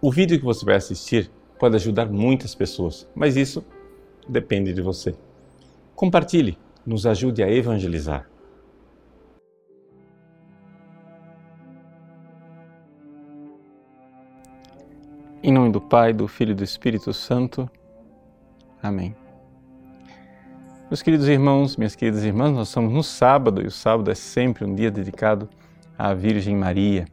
O vídeo que você vai assistir pode ajudar muitas pessoas, mas isso depende de você. Compartilhe, nos ajude a evangelizar. Em nome do Pai, do Filho e do Espírito Santo. Amém. Meus queridos irmãos, minhas queridas irmãs, nós estamos no sábado e o sábado é sempre um dia dedicado à Virgem Maria.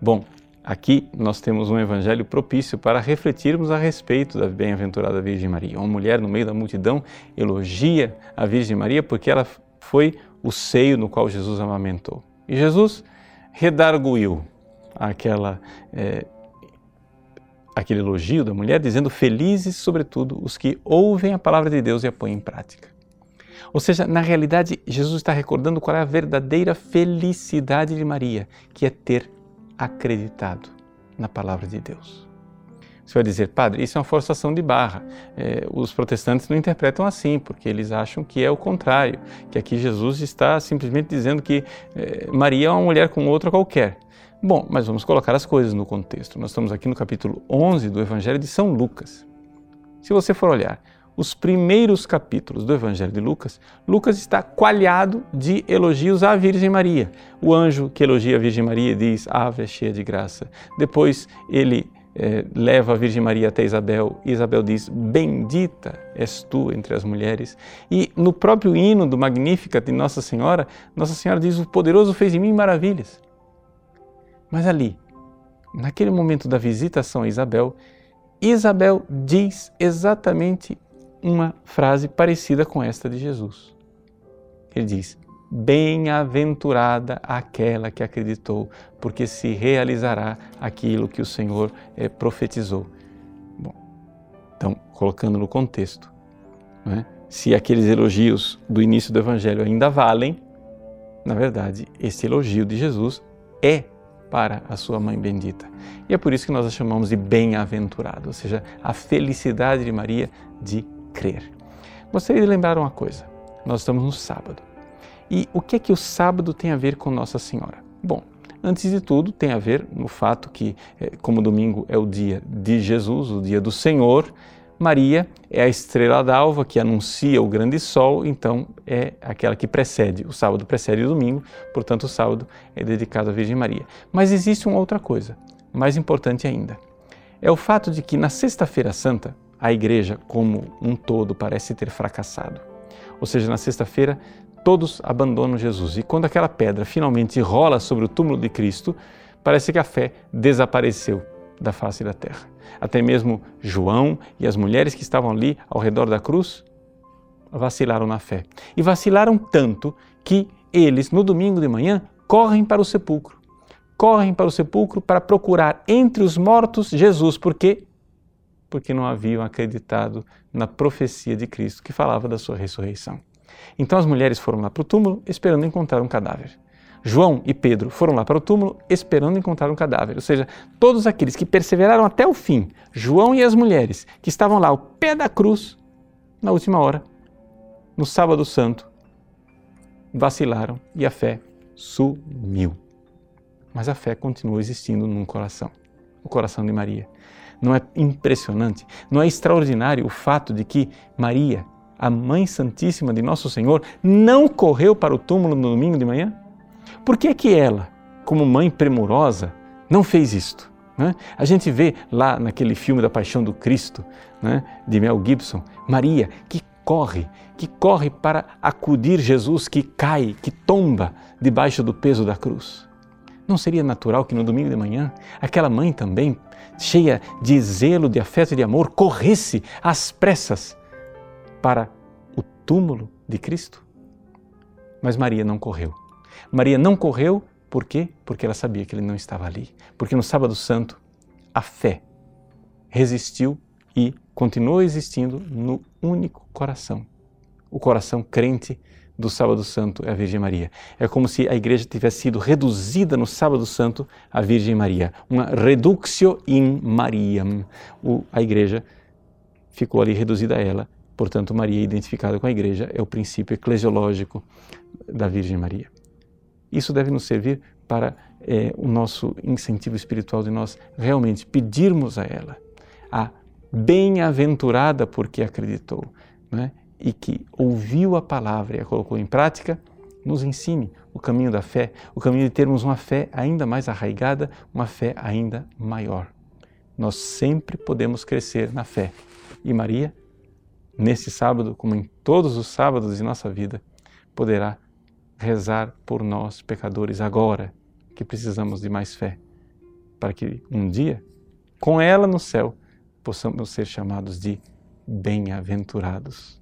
Bom, aqui nós temos um evangelho propício para refletirmos a respeito da bem-aventurada Virgem Maria. Uma mulher no meio da multidão elogia a Virgem Maria porque ela foi o seio no qual Jesus amamentou. E Jesus redarguiu aquela é, aquele elogio da mulher, dizendo: Felizes, sobretudo, os que ouvem a palavra de Deus e a põem em prática. Ou seja, na realidade, Jesus está recordando qual é a verdadeira felicidade de Maria, que é ter acreditado na palavra de Deus. Você vai dizer, padre, isso é uma forçação de barra. É, os protestantes não interpretam assim, porque eles acham que é o contrário, que aqui Jesus está simplesmente dizendo que é, Maria é uma mulher como outra qualquer. Bom, mas vamos colocar as coisas no contexto. Nós estamos aqui no capítulo 11 do Evangelho de São Lucas. Se você for olhar os primeiros capítulos do Evangelho de Lucas, Lucas está coalhado de elogios à Virgem Maria. O anjo que elogia a Virgem Maria diz: Ave, cheia de graça. Depois ele é, leva a Virgem Maria até Isabel e Isabel diz: Bendita és tu entre as mulheres. E no próprio hino do Magnífica de Nossa Senhora, Nossa Senhora diz: O poderoso fez em mim maravilhas. Mas ali, naquele momento da visitação a Isabel, Isabel diz exatamente uma frase parecida com esta de Jesus. Ele diz: Bem-aventurada aquela que acreditou, porque se realizará aquilo que o Senhor é, profetizou. Bom, então, colocando no contexto, né, se aqueles elogios do início do Evangelho ainda valem, na verdade, esse elogio de Jesus é para a sua mãe bendita. E é por isso que nós a chamamos de bem-aventurado, ou seja, a felicidade de Maria de crer. Gostaria de lembrar uma coisa: nós estamos no sábado. E o que é que o sábado tem a ver com Nossa Senhora? Bom, antes de tudo, tem a ver no fato que, eh, como domingo é o dia de Jesus, o dia do Senhor, Maria é a estrela d'alva que anuncia o grande sol, então é aquela que precede. O sábado precede o domingo, portanto, o sábado é dedicado à Virgem Maria. Mas existe uma outra coisa, mais importante ainda. É o fato de que na Sexta-feira Santa, a igreja como um todo parece ter fracassado. Ou seja, na sexta-feira todos abandonam Jesus e quando aquela pedra finalmente rola sobre o túmulo de Cristo, parece que a fé desapareceu da face da terra. Até mesmo João e as mulheres que estavam ali ao redor da cruz vacilaram na fé. E vacilaram tanto que eles, no domingo de manhã, correm para o sepulcro. Correm para o sepulcro para procurar entre os mortos Jesus, porque porque não haviam acreditado na profecia de Cristo que falava da sua ressurreição. Então as mulheres foram lá para o túmulo esperando encontrar um cadáver. João e Pedro foram lá para o túmulo esperando encontrar um cadáver. Ou seja, todos aqueles que perseveraram até o fim, João e as mulheres que estavam lá ao pé da cruz, na última hora, no sábado santo, vacilaram e a fé sumiu. Mas a fé continua existindo num coração, o coração de Maria. Não é impressionante, não é extraordinário o fato de que Maria, a Mãe Santíssima de Nosso Senhor, não correu para o túmulo no domingo de manhã? Por que que ela, como mãe premurosa, não fez isto? Né? A gente vê lá naquele filme da Paixão do Cristo, né, de Mel Gibson, Maria que corre, que corre para acudir Jesus que cai, que tomba debaixo do peso da cruz. Não seria natural que no domingo de manhã aquela mãe também, cheia de zelo, de afeto e de amor, corresse às pressas para o túmulo de Cristo? Mas Maria não correu. Maria não correu, por quê? Porque ela sabia que ele não estava ali. Porque no Sábado Santo, a fé resistiu e continuou existindo no único coração, o coração crente do Sábado Santo é a Virgem Maria. É como se a igreja tivesse sido reduzida no Sábado Santo à Virgem Maria, uma reductio in Mariam. O, a igreja ficou ali reduzida a ela, portanto, Maria, identificada com a igreja, é o princípio eclesiológico da Virgem Maria. Isso deve nos servir para é, o nosso incentivo espiritual de nós realmente pedirmos a ela, a bem-aventurada porque acreditou, né? E que ouviu a palavra e a colocou em prática, nos ensine o caminho da fé, o caminho de termos uma fé ainda mais arraigada, uma fé ainda maior. Nós sempre podemos crescer na fé. E Maria, nesse sábado, como em todos os sábados de nossa vida, poderá rezar por nós, pecadores, agora que precisamos de mais fé, para que um dia, com ela no céu, possamos ser chamados de bem-aventurados.